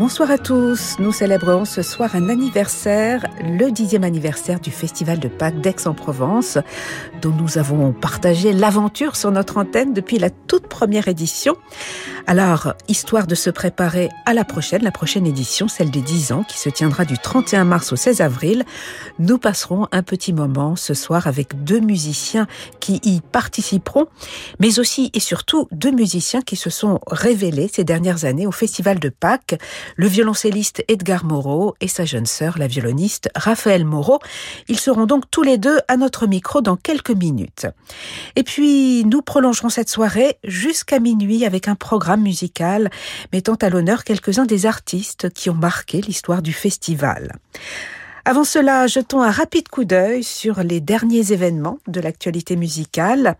Bonsoir à tous. Nous célébrons ce soir un anniversaire, le dixième anniversaire du Festival de Pâques d'Aix-en-Provence, dont nous avons partagé l'aventure sur notre antenne depuis la toute première édition. Alors, histoire de se préparer à la prochaine, la prochaine édition, celle de 10 ans, qui se tiendra du 31 mars au 16 avril, nous passerons un petit moment ce soir avec deux musiciens qui y participeront, mais aussi et surtout deux musiciens qui se sont révélés ces dernières années au Festival de Pâques, le violoncelliste Edgar Moreau et sa jeune sœur, la violoniste Raphaël Moreau. Ils seront donc tous les deux à notre micro dans quelques minutes. Et puis, nous prolongerons cette soirée jusqu'à minuit avec un programme musical mettant à l'honneur quelques-uns des artistes qui ont marqué l'histoire du festival. Avant cela, jetons un rapide coup d'œil sur les derniers événements de l'actualité musicale.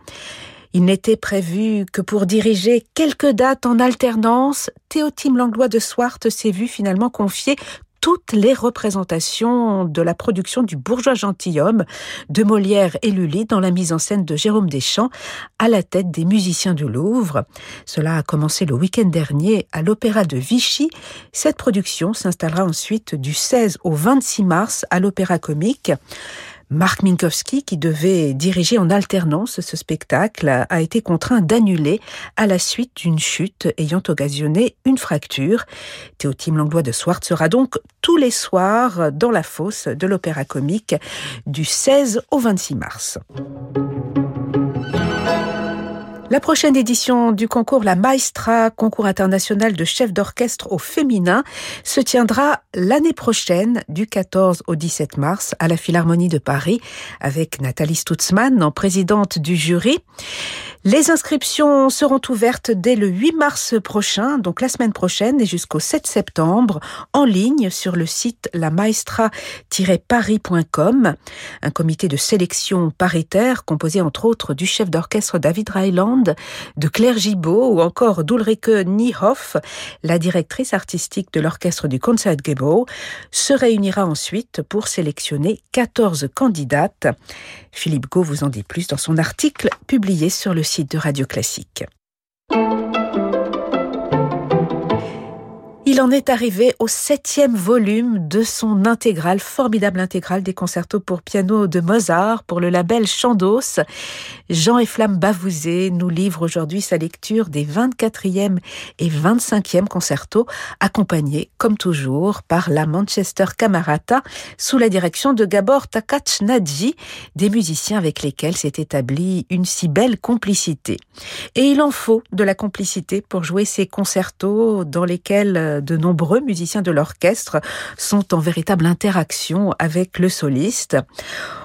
Il n'était prévu que pour diriger quelques dates en alternance, Théotime Langlois de Swart s'est vu finalement confier toutes les représentations de la production du bourgeois gentilhomme de Molière et Lully dans la mise en scène de Jérôme Deschamps à la tête des musiciens du Louvre. Cela a commencé le week-end dernier à l'Opéra de Vichy. Cette production s'installera ensuite du 16 au 26 mars à l'Opéra Comique. Marc Minkowski, qui devait diriger en alternance ce spectacle, a été contraint d'annuler à la suite d'une chute ayant occasionné une fracture. Théotime Langlois de Swart sera donc tous les soirs dans la fosse de l'Opéra Comique du 16 au 26 mars. La prochaine édition du concours La Maestra, concours international de chef d'orchestre au féminin, se tiendra l'année prochaine du 14 au 17 mars à la Philharmonie de Paris avec Nathalie Stutzmann en présidente du jury. Les inscriptions seront ouvertes dès le 8 mars prochain, donc la semaine prochaine et jusqu'au 7 septembre, en ligne sur le site lamaestra-paris.com. Un comité de sélection paritaire composé entre autres du chef d'orchestre David Ryland, de Claire Gibault ou encore d'Ulrike Niehoff, la directrice artistique de l'orchestre du Concertgebouw, se réunira ensuite pour sélectionner 14 candidates. Philippe Gau vous en dit plus dans son article publié sur le site de Radio Classique. Il en est arrivé au septième volume de son intégrale, formidable intégrale des concertos pour piano de Mozart pour le label Chandos. Jean et Flamme Bavouzé nous livre aujourd'hui sa lecture des 24e et 25e concertos, accompagnés, comme toujours, par la Manchester Camerata, sous la direction de Gabor Takach Nadji, des musiciens avec lesquels s'est établie une si belle complicité. Et il en faut de la complicité pour jouer ces concertos dans lesquels de nombreux musiciens de l'orchestre sont en véritable interaction avec le soliste.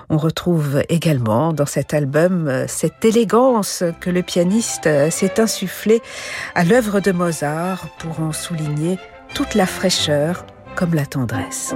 On retrouve également dans cet album euh, cette élégance que le pianiste euh, s'est insufflée à l'œuvre de Mozart pour en souligner toute la fraîcheur comme la tendresse.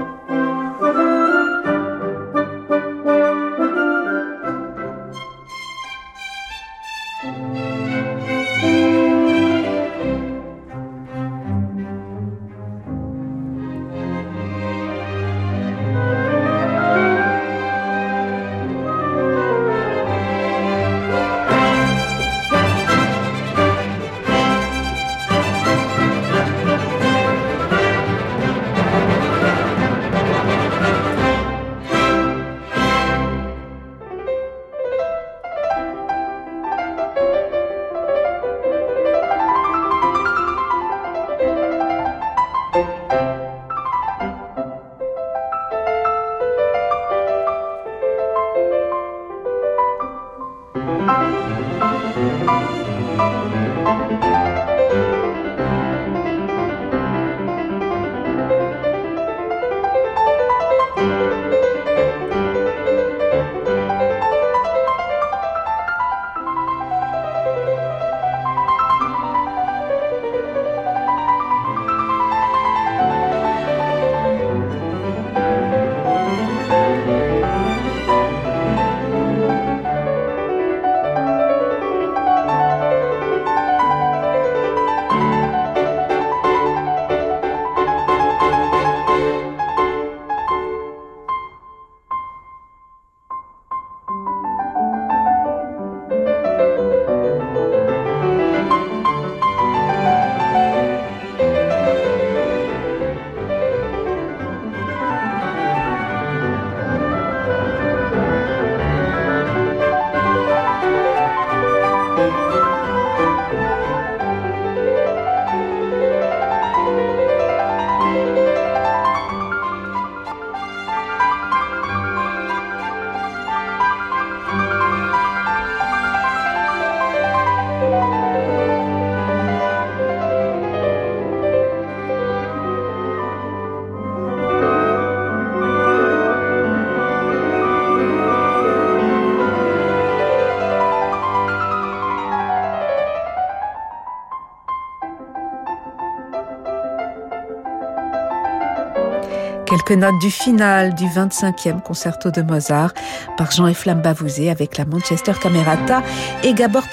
Notes du final du 25e concerto de Mozart par Jean-Eflamme Bavouzé avec la Manchester Camerata et Gabor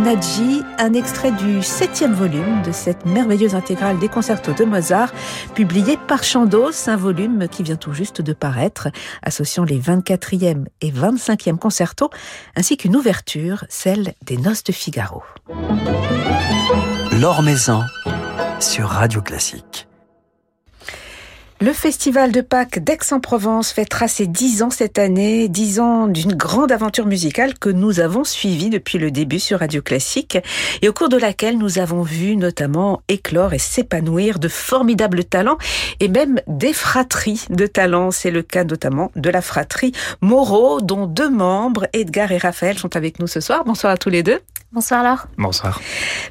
Nadji, un extrait du septième volume de cette merveilleuse intégrale des concertos de Mozart, publié par Chandos, un volume qui vient tout juste de paraître, associant les 24e et 25e concertos, ainsi qu'une ouverture, celle des Noces de Figaro. L'Or Maison sur Radio Classique. Le Festival de Pâques d'Aix-en-Provence fêtera ses dix ans cette année, dix ans d'une grande aventure musicale que nous avons suivie depuis le début sur Radio Classique et au cours de laquelle nous avons vu notamment éclore et s'épanouir de formidables talents et même des fratries de talents. C'est le cas notamment de la fratrie Moreau dont deux membres, Edgar et Raphaël, sont avec nous ce soir. Bonsoir à tous les deux. Bonsoir Laure. Bonsoir.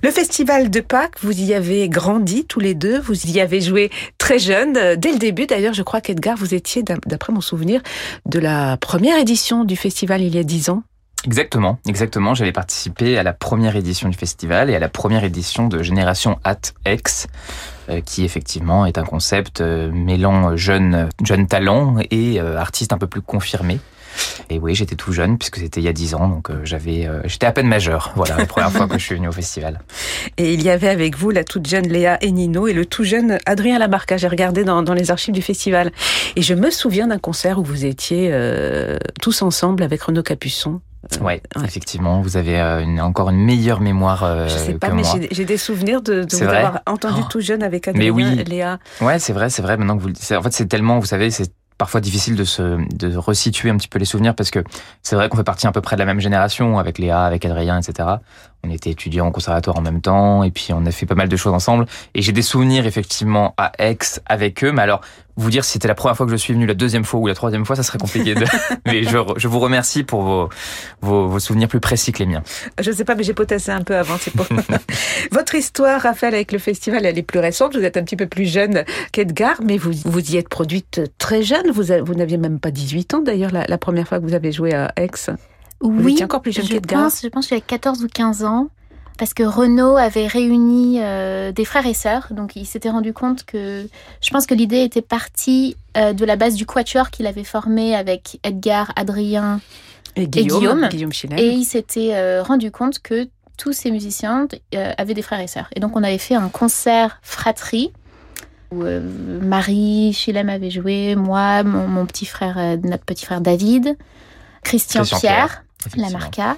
Le festival de Pâques, vous y avez grandi tous les deux, vous y avez joué très jeune. Dès le début, d'ailleurs, je crois qu'Edgar, vous étiez, d'après mon souvenir, de la première édition du festival il y a dix ans. Exactement, exactement. J'avais participé à la première édition du festival et à la première édition de Génération At X, euh, qui effectivement est un concept euh, mêlant jeunes, jeunes talents et euh, artistes un peu plus confirmés. Et oui, j'étais tout jeune puisque c'était il y a dix ans, donc euh, j'avais, euh, j'étais à peine majeur. Voilà, la première fois que je suis venu au festival. Et il y avait avec vous la toute jeune Léa et Nino et le tout jeune Adrien Lamarca. J'ai regardé dans, dans, les archives du festival et je me souviens d'un concert où vous étiez euh, tous ensemble avec Renaud Capuçon. Ouais, effectivement, vous avez une, encore une meilleure mémoire euh, Je sais pas, mais j'ai des souvenirs de, de vous avoir entendu oh. tout jeune avec Adrien, mais oui. Léa. Ouais, c'est vrai, c'est vrai. Maintenant que vous, en fait, c'est tellement, vous savez, c'est parfois difficile de se resituer un petit peu les souvenirs parce que c'est vrai qu'on fait partie à peu près de la même génération avec Léa, avec Adrien, etc. On était étudiants au conservatoire en même temps et puis on a fait pas mal de choses ensemble. Et j'ai des souvenirs effectivement à Aix avec eux. Mais alors vous dire si c'était la première fois que je suis venu, la deuxième fois ou la troisième fois, ça serait compliqué. De... mais je, je, vous remercie pour vos, vos, vos, souvenirs plus précis que les miens. Je sais pas, mais j'ai potassé un peu avant. C'est pour votre histoire, Raphaël, avec le festival, elle est plus récente. Vous êtes un petit peu plus jeune qu'Edgar, mais vous vous y êtes produite très jeune. Vous, vous n'aviez même pas 18 ans d'ailleurs la, la, première fois que vous avez joué à Aix. Oui, vous étiez encore plus jeune qu'Edgar. Je pense que j'avais 14 ou 15 ans parce que Renault avait réuni euh, des frères et sœurs. Donc, il s'était rendu compte que je pense que l'idée était partie euh, de la base du quatuor qu'il avait formé avec Edgar, Adrien et Guillaume. Et, il s'était euh, rendu compte que tous ces musiciens avaient des frères et sœurs. Et donc, on avait fait un concert fratrie où Marie, Chilem avait joué, moi, mon, petit frère, notre petit frère David, Christian, Christian Pierre, Pierre Lamarca.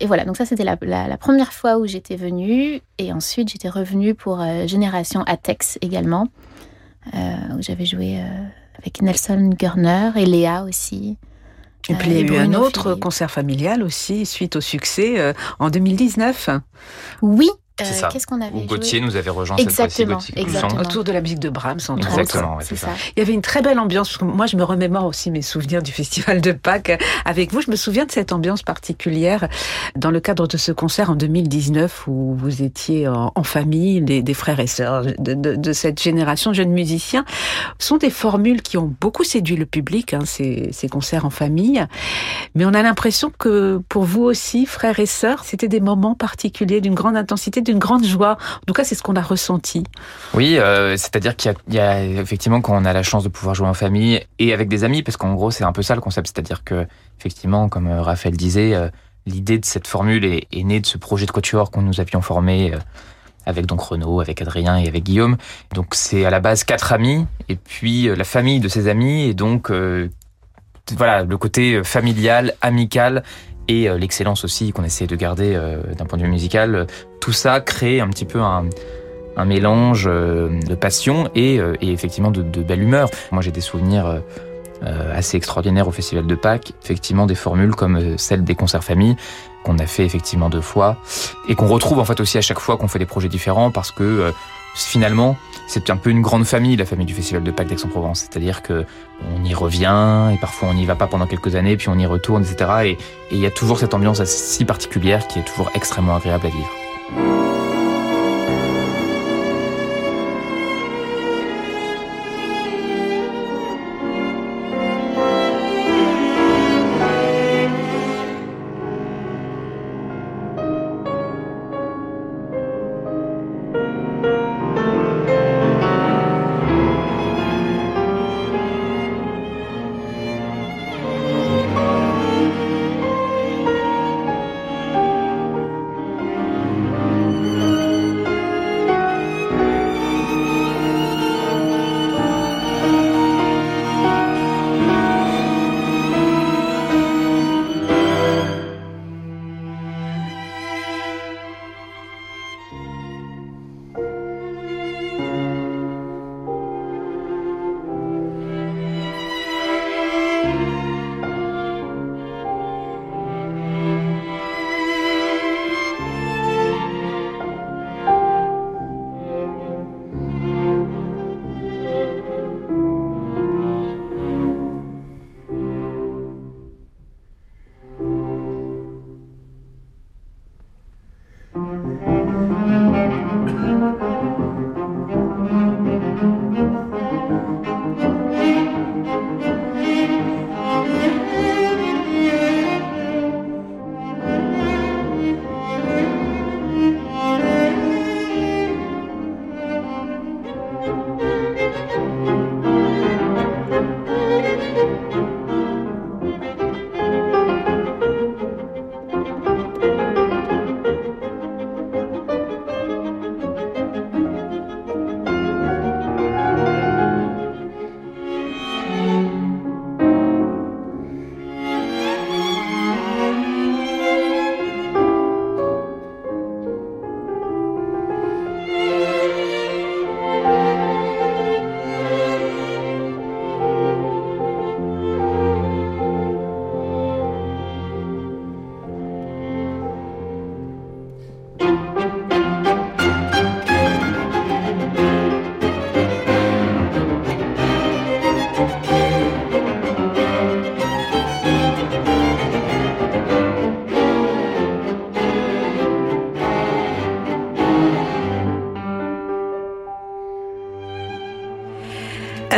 Et voilà, donc ça c'était la, première fois où j'étais venue. Et ensuite j'étais revenue pour euh, Génération Atex également, euh, où j'avais joué euh, avec Nelson Gurner et Léa aussi. Et puis il y a eu un autre concert familial aussi, suite au succès, en 2019. Oui, euh, qu'est-ce qu'on avait Où Gauthier nous avait rejoint exactement, cette fois-ci, Autour de la musique de Brahms, entre exactement, autres. c'est ça. Il y avait une très belle ambiance. Moi, je me remémore aussi mes souvenirs du Festival de Pâques avec vous. Je me souviens de cette ambiance particulière dans le cadre de ce concert en 2019 où vous étiez en, famille, des, frères et sœurs de, de, de, cette génération jeunes musiciens. Ce sont des formules qui ont beaucoup séduit le public, hein, ces, ces concerts en famille. Mais on a l'impression que pour vous aussi, frères et sœurs, c'était des moments particuliers d'une grande intensité, d'une grande joie. En tout cas, c'est ce qu'on a ressenti. Oui, euh, c'est-à-dire qu'il y, a effectivement quand on a la chance de pouvoir jouer en famille et avec des amis, parce qu'en gros, c'est un peu ça le concept. C'est-à-dire que, effectivement, comme euh, Raphaël disait, euh, l'idée de cette formule est, née de ce projet de quatuor qu'on nous avions formé. Avec donc Renaud, avec Adrien et avec Guillaume. Donc c'est à la base quatre amis et puis la famille de ces amis et donc voilà le côté familial, amical et euh, l'excellence aussi qu'on essaie de garder euh, d'un point de vue musical, tout ça crée un petit peu un, un mélange euh, de passion et, et effectivement de, de, belle humeur. Moi j'ai des souvenirs assez extraordinaires au Festival de Pâques, effectivement des formules comme celle des concerts famille qu'on a fait effectivement deux fois et qu'on retrouve en fait aussi à chaque fois qu'on fait des projets différents parce que finalement, c'est un peu une grande famille, la famille du Festival de Pâques d'Aix-en-Provence. C'est-à-dire que on y revient, et parfois on n'y va pas pendant quelques années, puis on y retourne, etc. Et il y a toujours cette ambiance si particulière qui est toujours extrêmement agréable à vivre.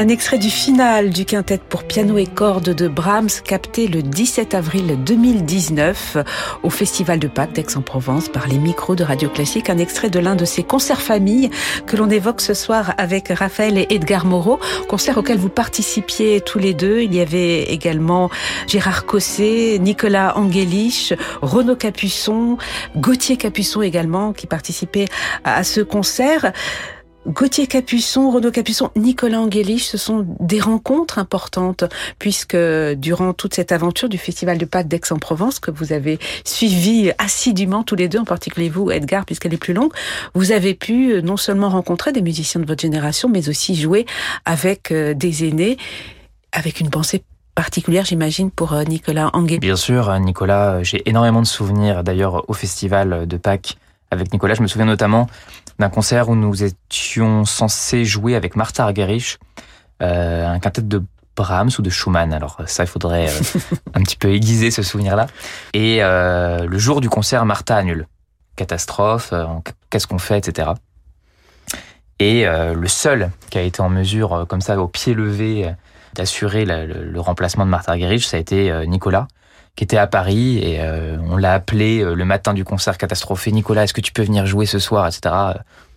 Un extrait du final du quintet pour piano et cordes de Brahms capté le 17 avril 2019 au Festival de Pâques d'Aix-en-Provence par les micros de Radio Classique. Un extrait de l'un de ces concerts famille que l'on évoque ce soir avec Raphaël et Edgar Moreau. Concert auquel vous participiez tous les deux. Il y avait également Gérard Cosset, Nicolas Angelich, Renaud Capuçon, Gauthier Capuçon également qui participaient à ce concert. Gauthier Capuçon, Renaud Capuçon, Nicolas Angelich, ce sont des rencontres importantes puisque durant toute cette aventure du Festival de Pâques d'Aix-en-Provence que vous avez suivi assidûment tous les deux, en particulier vous, Edgar, puisqu'elle est plus longue, vous avez pu euh, non seulement rencontrer des musiciens de votre génération, mais aussi jouer avec euh, des aînés, avec une pensée particulière, j'imagine, pour euh, Nicolas Angelich. Bien sûr, Nicolas, j'ai énormément de souvenirs d'ailleurs au Festival de Pâques avec Nicolas. Je me souviens notamment d'un concert où nous étions censés jouer avec Martha Argerich, euh, un quintet de Brahms ou de Schumann. Alors ça, il faudrait euh, un petit peu aiguiser ce souvenir-là. Et euh, le jour du concert, Martha annule. Catastrophe, euh, qu'est-ce qu'on fait, etc. Et euh, le seul qui a été en mesure, comme ça, au pied levé, d'assurer le, le, remplacement de Martha Argerich, ça a été Nicolas qui était à Paris et euh, on l'a appelé euh, le matin du concert catastrophé. Nicolas, est-ce que tu peux venir jouer ce soir, etc.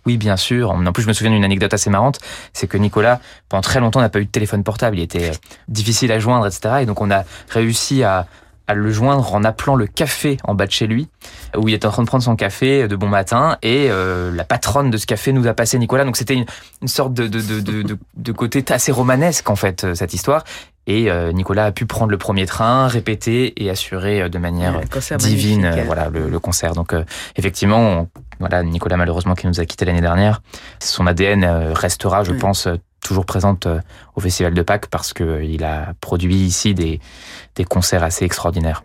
Oui, bien sûr. En plus, je me souviens d'une anecdote assez marrante, c'est que Nicolas, pendant très longtemps, n'a pas eu de téléphone portable. Il était euh, difficile à joindre, etc. Et donc, on a réussi à, à le joindre en appelant le café en bas de chez lui, où il était en train de prendre son café de bon matin, et euh, la patronne de ce café nous a passé Nicolas. Donc c'était une, une, sorte de, de, de, de, de côté assez romanesque en fait cette histoire. Et euh, Nicolas a pu prendre le premier train, répéter et assurer euh, de manière divine euh, voilà le, le, concert. Donc effectivement, on, voilà Nicolas malheureusement qui nous a quitté l'année dernière, son ADN restera, je oui. pense, toujours présente au Festival de Pâques parce que il a produit ici des, des concerts assez extraordinaires.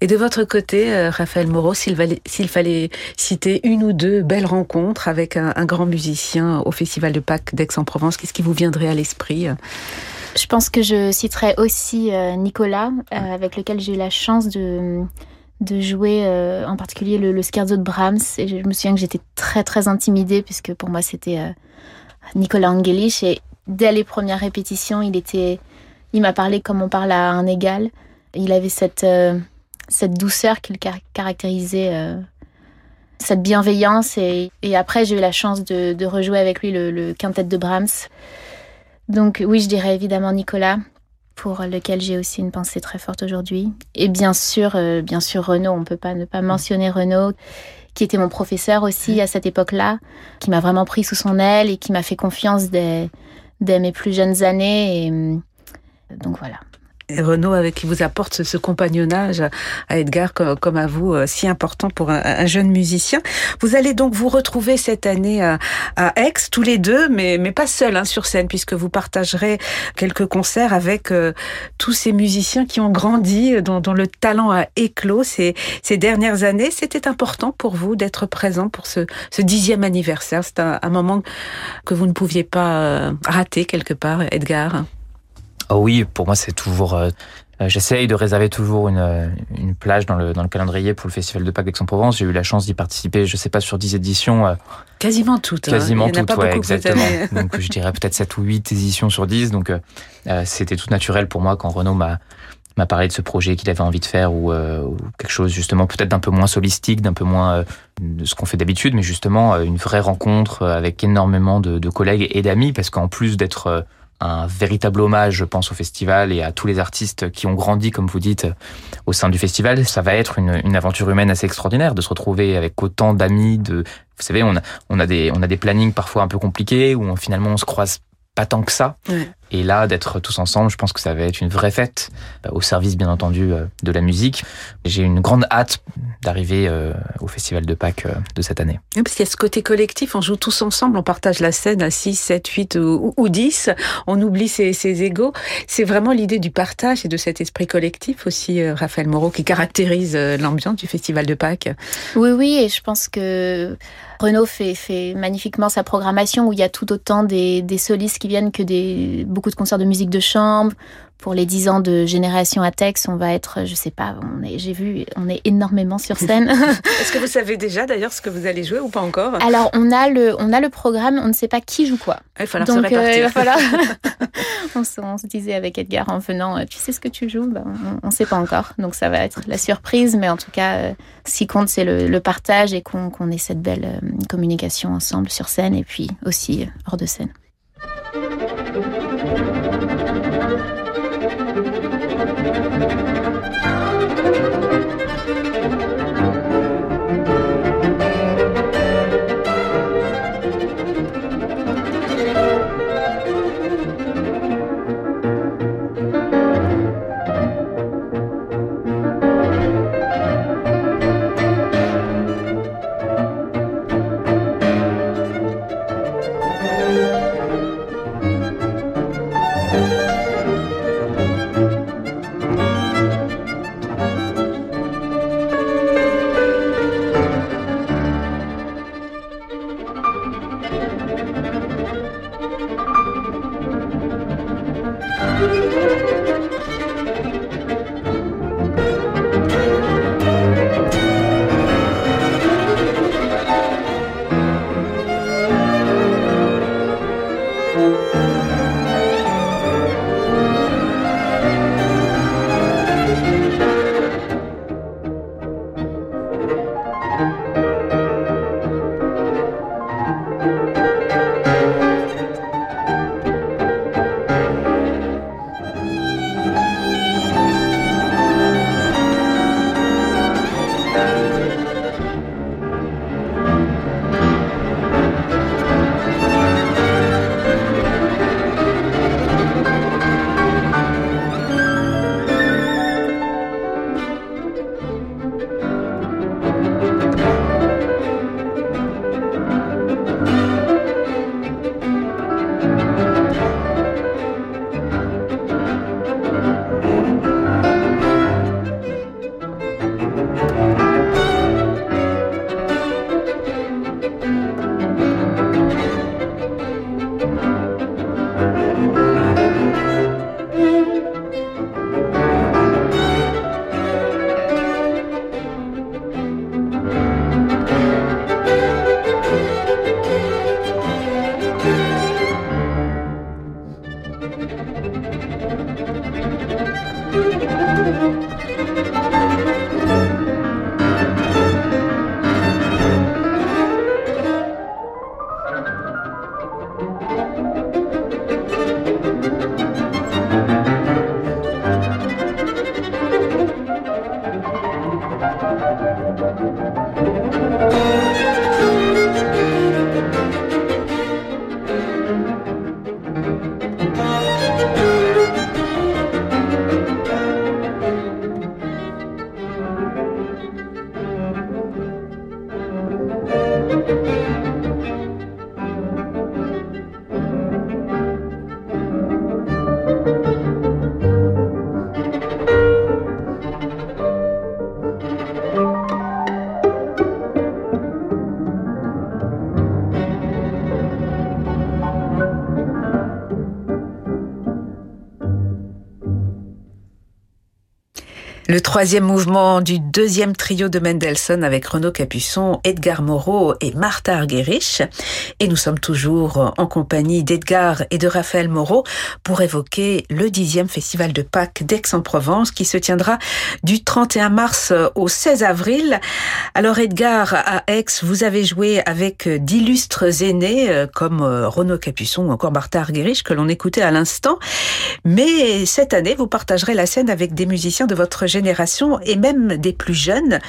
Et de votre côté, Raphaël Moreau, s'il fallait, fallait, citer une ou deux belles rencontres avec un, un grand musicien au Festival de Pâques d'Aix-en-Provence, qu'est-ce qui vous viendrait à l'esprit je pense que je citerai aussi euh, Nicolas, euh, avec lequel j'ai eu la chance de, de jouer euh, en particulier le, le scherzo de Brahms. Et je me souviens que j'étais très très intimidée puisque pour moi c'était euh, Nicolas Angelich. Et dès les premières répétitions, il était, il m'a parlé comme on parle à un égal. Il avait cette euh, cette douceur qui le car caractérisait. euh, cette bienveillance et, et après j'ai eu la chance de, de, rejouer avec lui le, le quintet de Brahms donc oui, je dirais évidemment Nicolas, pour lequel j'ai aussi une pensée très forte aujourd'hui. Et bien sûr, euh, bien sûr Renaud, on ne peut pas ne pas mentionner Renaud, qui était mon professeur aussi à cette époque-là, qui m'a vraiment pris sous son aile et qui m'a fait confiance dès, dès, mes plus jeunes années. Et, donc voilà. Renaud, avec qui vous apporte ce, compagnonnage à Edgar comme, à vous, euh, si important pour un, un, jeune musicien. Vous allez donc vous retrouver cette année à, à Aix, tous les deux, mais, mais pas seuls hein, sur scène, puisque vous partagerez quelques concerts avec euh, tous ces musiciens qui ont grandi, dont, dont, le talent a éclos ces, ces dernières années. C'était important pour vous d'être présent pour ce, ce dixième anniversaire. C'est un, un, moment que vous ne pouviez pas euh, rater quelque part, Edgar. Oh oui, pour moi c'est toujours. Euh, J'essaye de réserver toujours une, une plage dans le, dans le calendrier pour le Festival de Pâques d'Aix-en-Provence. J'ai eu la chance d'y participer, je sais pas, sur 10 éditions. Euh, quasiment toutes. Quasiment hein. toutes, ouais, exactement. donc je dirais peut-être 7 ou 8 éditions sur 10. Donc euh, c'était tout naturel pour moi quand Renaud m'a m'a parlé de ce projet qu'il avait envie de faire ou, euh, ou quelque chose justement peut-être d'un peu moins solistique, d'un peu moins euh, de ce qu'on fait d'habitude, mais justement euh, une vraie rencontre avec énormément de, de collègues et d'amis parce qu'en plus d'être un véritable hommage, je pense, au festival et à tous les artistes qui ont grandi, comme vous dites, au sein du festival. Ça va être une, une aventure humaine assez extraordinaire de se retrouver avec autant d'amis. De, vous savez, on a, on a des, on a des plannings parfois un peu compliqués où finalement on se croise pas tant que ça. Et là, d'être tous ensemble, je pense que ça va être une vraie fête, au service bien entendu de la musique. J'ai une grande hâte d'arriver euh, au Festival de Pâques euh, de cette année. Oui, parce qu'il y a ce côté collectif, on joue tous ensemble, on partage la scène à 6, 7, 8 ou, ou 10, on oublie ses, ses égaux. C'est vraiment l'idée du partage et de cet esprit collectif aussi, euh, Raphaël Moreau, qui caractérise euh, l'ambiance du Festival de Pâques. Oui, oui, et je pense que Renaud fait, fait magnifiquement sa programmation où il y a tout autant des, des solistes qui viennent que des beaucoup de concerts de musique de chambre. Pour les 10 ans de Génération Atex, on va être, je sais pas, on est, j'ai vu, on est énormément sur scène. Est-ce que vous savez déjà d'ailleurs ce que vous allez jouer ou pas encore? Alors, on a le, on a le programme, on ne sait pas qui joue quoi. Il va falloir Donc, se répartir. Euh, il va falloir... on, se, on, se, disait avec Edgar en venant, tu sais ce que tu joues? Ben, On ne sait pas encore. Donc, ça va être la surprise, mais en tout cas, euh, ce qui compte, c'est le, le, partage et qu'on, ait cette belle euh, communication ensemble sur scène et puis aussi hors de scène. Troisième mouvement du deuxième trio de Mendelssohn avec Renaud Capuçon, Edgar Moreau et Martha Argerich. Et nous sommes toujours en compagnie d'Edgar et de Raphaël Moreau pour évoquer le dixième festival de Pâques d'Aix-en-Provence qui se tiendra du 31 mars au 16 avril. Alors Edgar, à Aix, vous avez joué avec d'illustres aînés euh, comme euh, Renaud Capuçon ou encore Martha Argerich que l'on écoutait à l'instant. Mais cette année, vous partagerez la scène avec des musiciens de votre génération et même des plus jeunes,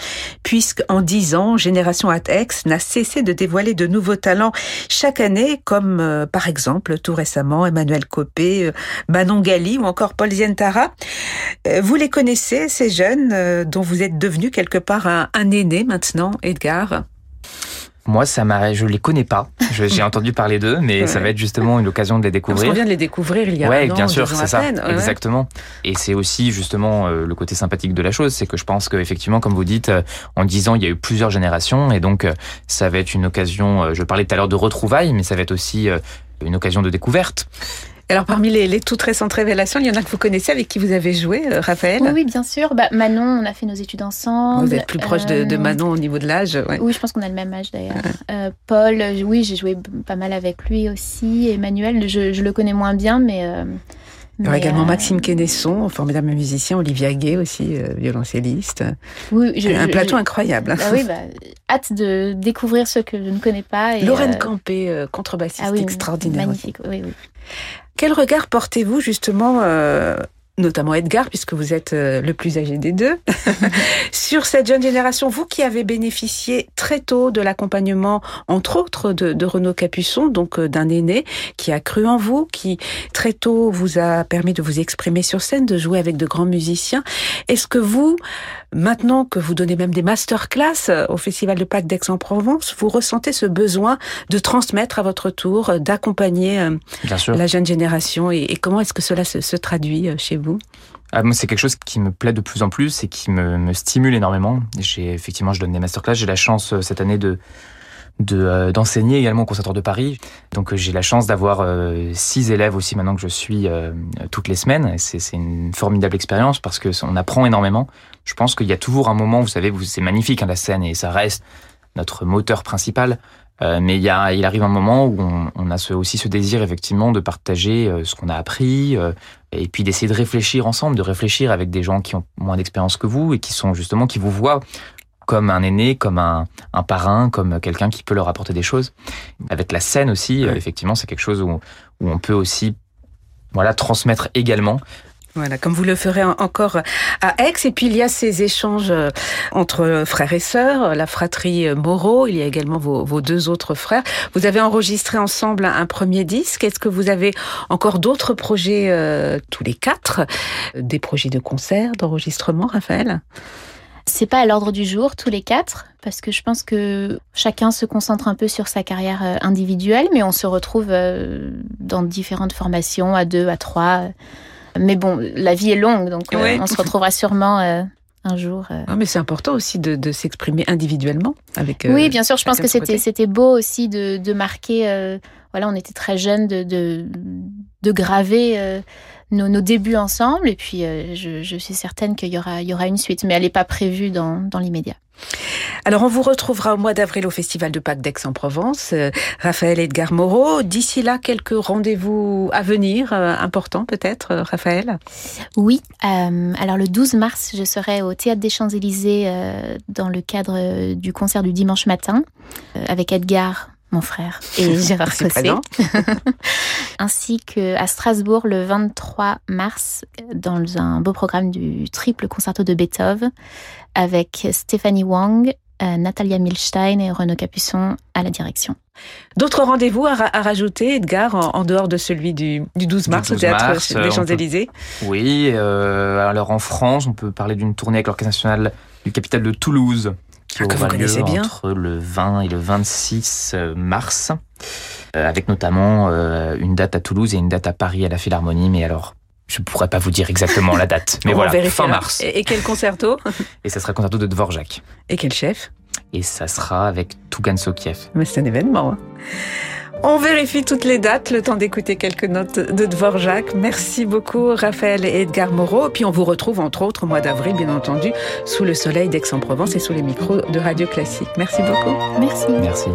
puisque en dix ans, Génération ATEX n'a cessé de dévoiler de nouveaux talents chaque année, comme euh, par exemple tout récemment Emmanuel Copé, euh, Manon Gali ou encore Paul Zientara. Euh, vous les connaissez, ces jeunes dont vous êtes devenu quelque part un, un aîné maintenant, Edgar? Moi, ça m'a, je les connais pas. J'ai entendu parler d'eux, mais ça va être justement une occasion de les découvrir. On vient de les découvrir il y a ouais, un bien sûr, c'est ça, exactement. Et c'est aussi justement euh, le côté sympathique de la chose, c'est que je pense qu'effectivement, comme vous dites, euh, en dix ans, il y a eu plusieurs générations, et donc euh, ça va être une occasion. Je parlais tout à l'heure de retrouvailles, mais ça va être aussi une occasion de découverte. Alors parmi les, les, toutes récentes révélations, il y en a que vous connaissez avec qui vous avez joué, euh, Raphaël oui, oui, bien sûr. Bah, Manon, on a fait nos études ensemble. Vous êtes plus proche de, de, euh, Manon au niveau de l'âge ouais. Oui, je pense qu'on a le même âge d'ailleurs. Euh, Paul, oui, j'ai joué pas mal avec lui aussi. Emmanuel, je, je le connais moins bien, mais... Il y aura également Maxime Quenesson, formidable musicien, Olivia Gay aussi, violoncelliste. Oui, je, un plateau incroyable. Bah oui, bah, hâte de découvrir ceux que je ne connais pas. Et Lorraine Campé, contrebassiste ah oui, extraordinaire. Magnifique, oui, oui. Quel regard portez-vous justement euh, notamment Edgar, puisque vous êtes euh, le plus âgé des deux, sur cette jeune génération, vous qui avez bénéficié très tôt de l'accompagnement, entre autres, de, de Renaud Capuçon, donc euh, d'un aîné qui a cru en vous, qui très tôt vous a permis de vous exprimer sur scène, de jouer avec de grands musiciens. Est-ce que vous, maintenant que vous donnez même des masterclass euh, au Festival de Pâques d'Aix-en-Provence, vous ressentez ce besoin de transmettre à votre tour, d'accompagner la jeune génération? Et, et comment est-ce que cela se, se traduit chez vous? Ah, moi, c'est quelque chose qui me plaît de plus en plus et qui me, me stimule énormément. J'ai effectivement, je donne des masterclass. J'ai la chance euh, cette année de de d'enseigner également au conservatoire de Paris. Donc j'ai la chance d'avoir euh, six élèves aussi maintenant que je suis euh, toutes les semaines. C'est c'est une formidable expérience parce que on apprend énormément. Je pense qu'il y a toujours un moment, vous savez, c'est magnifique hein, la scène et ça reste notre moteur principal. Euh, mais il, y a, il arrive un moment où on, on a ce, aussi ce désir effectivement de partager euh, ce qu'on a appris euh, et puis d'essayer de réfléchir ensemble, de réfléchir avec des gens qui ont moins d'expérience que vous et qui sont justement qui vous voient comme un aîné, comme un, un parrain, comme quelqu'un qui peut leur apporter des choses. Avec la scène aussi, ouais. effectivement, c'est quelque chose où, où on peut aussi voilà transmettre également comme vous le ferez encore à Aix. Et puis il y a ces échanges euh, entre frères et sœurs, la fratrie Moreau. Il y a également vos, deux autres frères. Vous avez enregistré ensemble un premier disque. Est-ce que vous avez encore d'autres projets euh, tous les quatre? Des projets de concert, d'enregistrement, Raphaël? C'est pas à l'ordre du jour tous les quatre parce que je pense que chacun se concentre un peu sur sa carrière euh, individuelle, mais on se retrouve dans différentes formations à deux, à trois. Mais bon, la vie est longue, donc euh, Ouais. on se retrouvera sûrement euh, un jour. euh. Non, mais c'est important aussi de, de s'exprimer individuellement avec. euh, oui, bien sûr. Je pense que c'était c'était beau aussi de, de marquer. euh, voilà, on était très jeunes de de, de graver nos, nos débuts ensemble. Et puis, euh, je, je suis certaine qu'il y aura il y aura une suite, mais elle n'est pas prévue dans dans l'immédiat. Alors, on vous retrouvera au mois d'avril au Festival de Pâques d'Aix-en-Provence. Euh, Raphaël Edgar Moreau. D'ici là, quelques rendez-vous à venir, euh, importants peut-être, euh, Raphaël? Oui. euh, alors le 12 mars, je serai au Théâtre des Champs-Élysées euh, dans le cadre du concert du dimanche matin euh, avec Edgar, mon frère, et Gérard présent. ainsi que à Strasbourg le 23 mars dans un beau programme du triple concerto de Beethoven avec Stéphanie Wang, euh, Natalia Milstein et Renaud Capuçon à la direction. D'autres rendez-vous à, ra- à rajouter, Edgar, en, en dehors de celui du, du 12 Du mars 12 au Théâtre mars, des euh, Champs-Élysées? Oui, euh, alors en France, on peut parler d'une tournée avec l'Orchestre national du capital de Toulouse, Ah, aura lieu connaissez bien. entre le 20 et le 26 mars, euh, avec notamment euh, une date à Toulouse et une date à Paris à la Philharmonie, mais alors je pourrais pas vous dire exactement la date, mais On voilà, fin mars. Et, et quel concerto Et ça sera le concerto de Dvorak. Et quel chef Et ça sera avec Tougan Sokiev. Mais c'est un événement. hein. On vérifie toutes les dates, le temps d'écouter quelques notes de Dvorak. Merci beaucoup Raphaël et Edgar Moreau. Puis on vous retrouve entre autres au mois d'avril, bien entendu, sous le soleil d'Aix-en-Provence et sous les micros de Radio Classique. Merci beaucoup. Merci. Merci.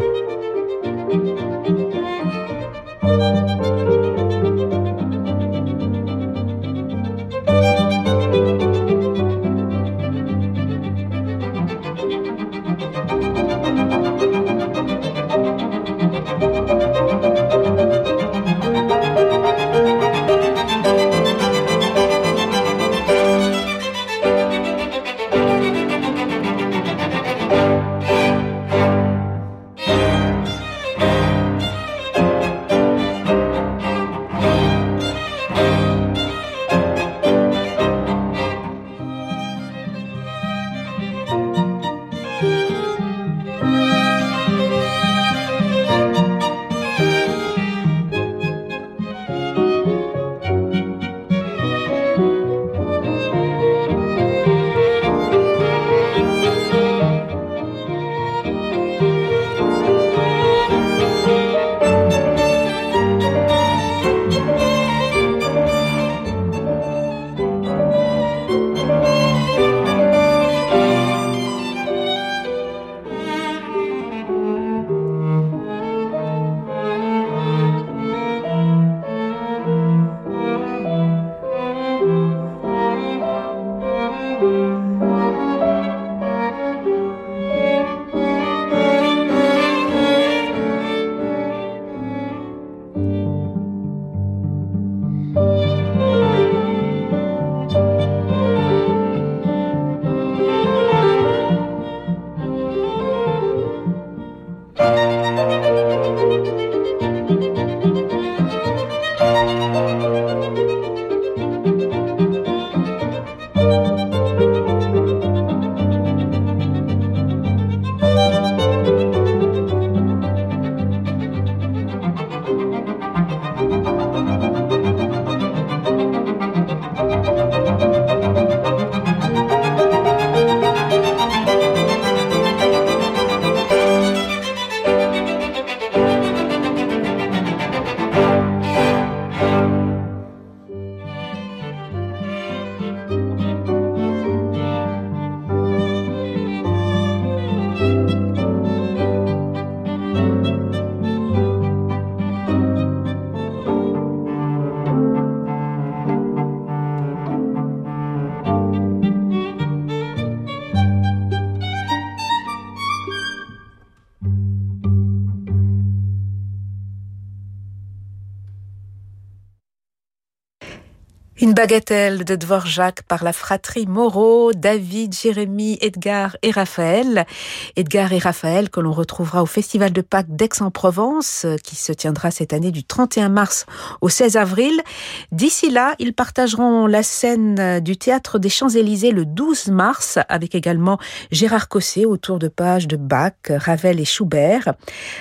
Bagatelle de Dvorak par la fratrie Moreau, David, Jérémy, Edgar et Raphaël. Edgar et Raphaël que l'on retrouvera au Festival de Pâques d'Aix-en-Provence qui se tiendra cette année du 31 mars au 16 avril. D'ici là, ils partageront la scène du Théâtre des Champs-Élysées le 12 mars avec également Gérard Cosset autour de pages de Bach, Ravel et Schubert.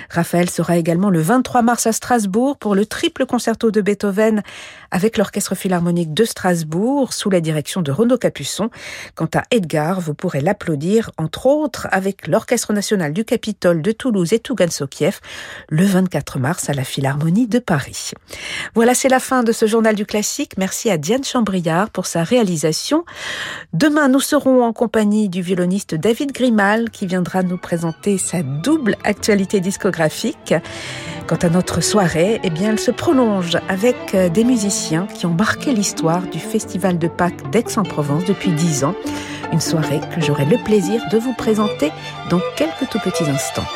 Raphaël sera également le 23 mars à Strasbourg pour le triple concerto de Beethoven avec l'Orchestre Philharmonique de Strasbourg sous la direction de Renaud Capuçon. Quant à Edgar, vous pourrez l'applaudir entre autres avec l'Orchestre national du Capitole de Toulouse et Tougan-Sokiev le 24 mars à la Philharmonie de Paris. Voilà, c'est la fin de ce journal du classique. Merci à Diane Chambriard pour sa réalisation. Demain, nous serons en compagnie du violoniste David Grimal qui viendra nous présenter sa double actualité discographique. Quant à notre soirée, eh bien, elle se prolonge avec euh, des musiciens qui ont marqué l'histoire du Festival de Pâques d'Aix-en-Provence depuis dix ans. Une soirée que j'aurai le plaisir de vous présenter dans quelques tout petits instants.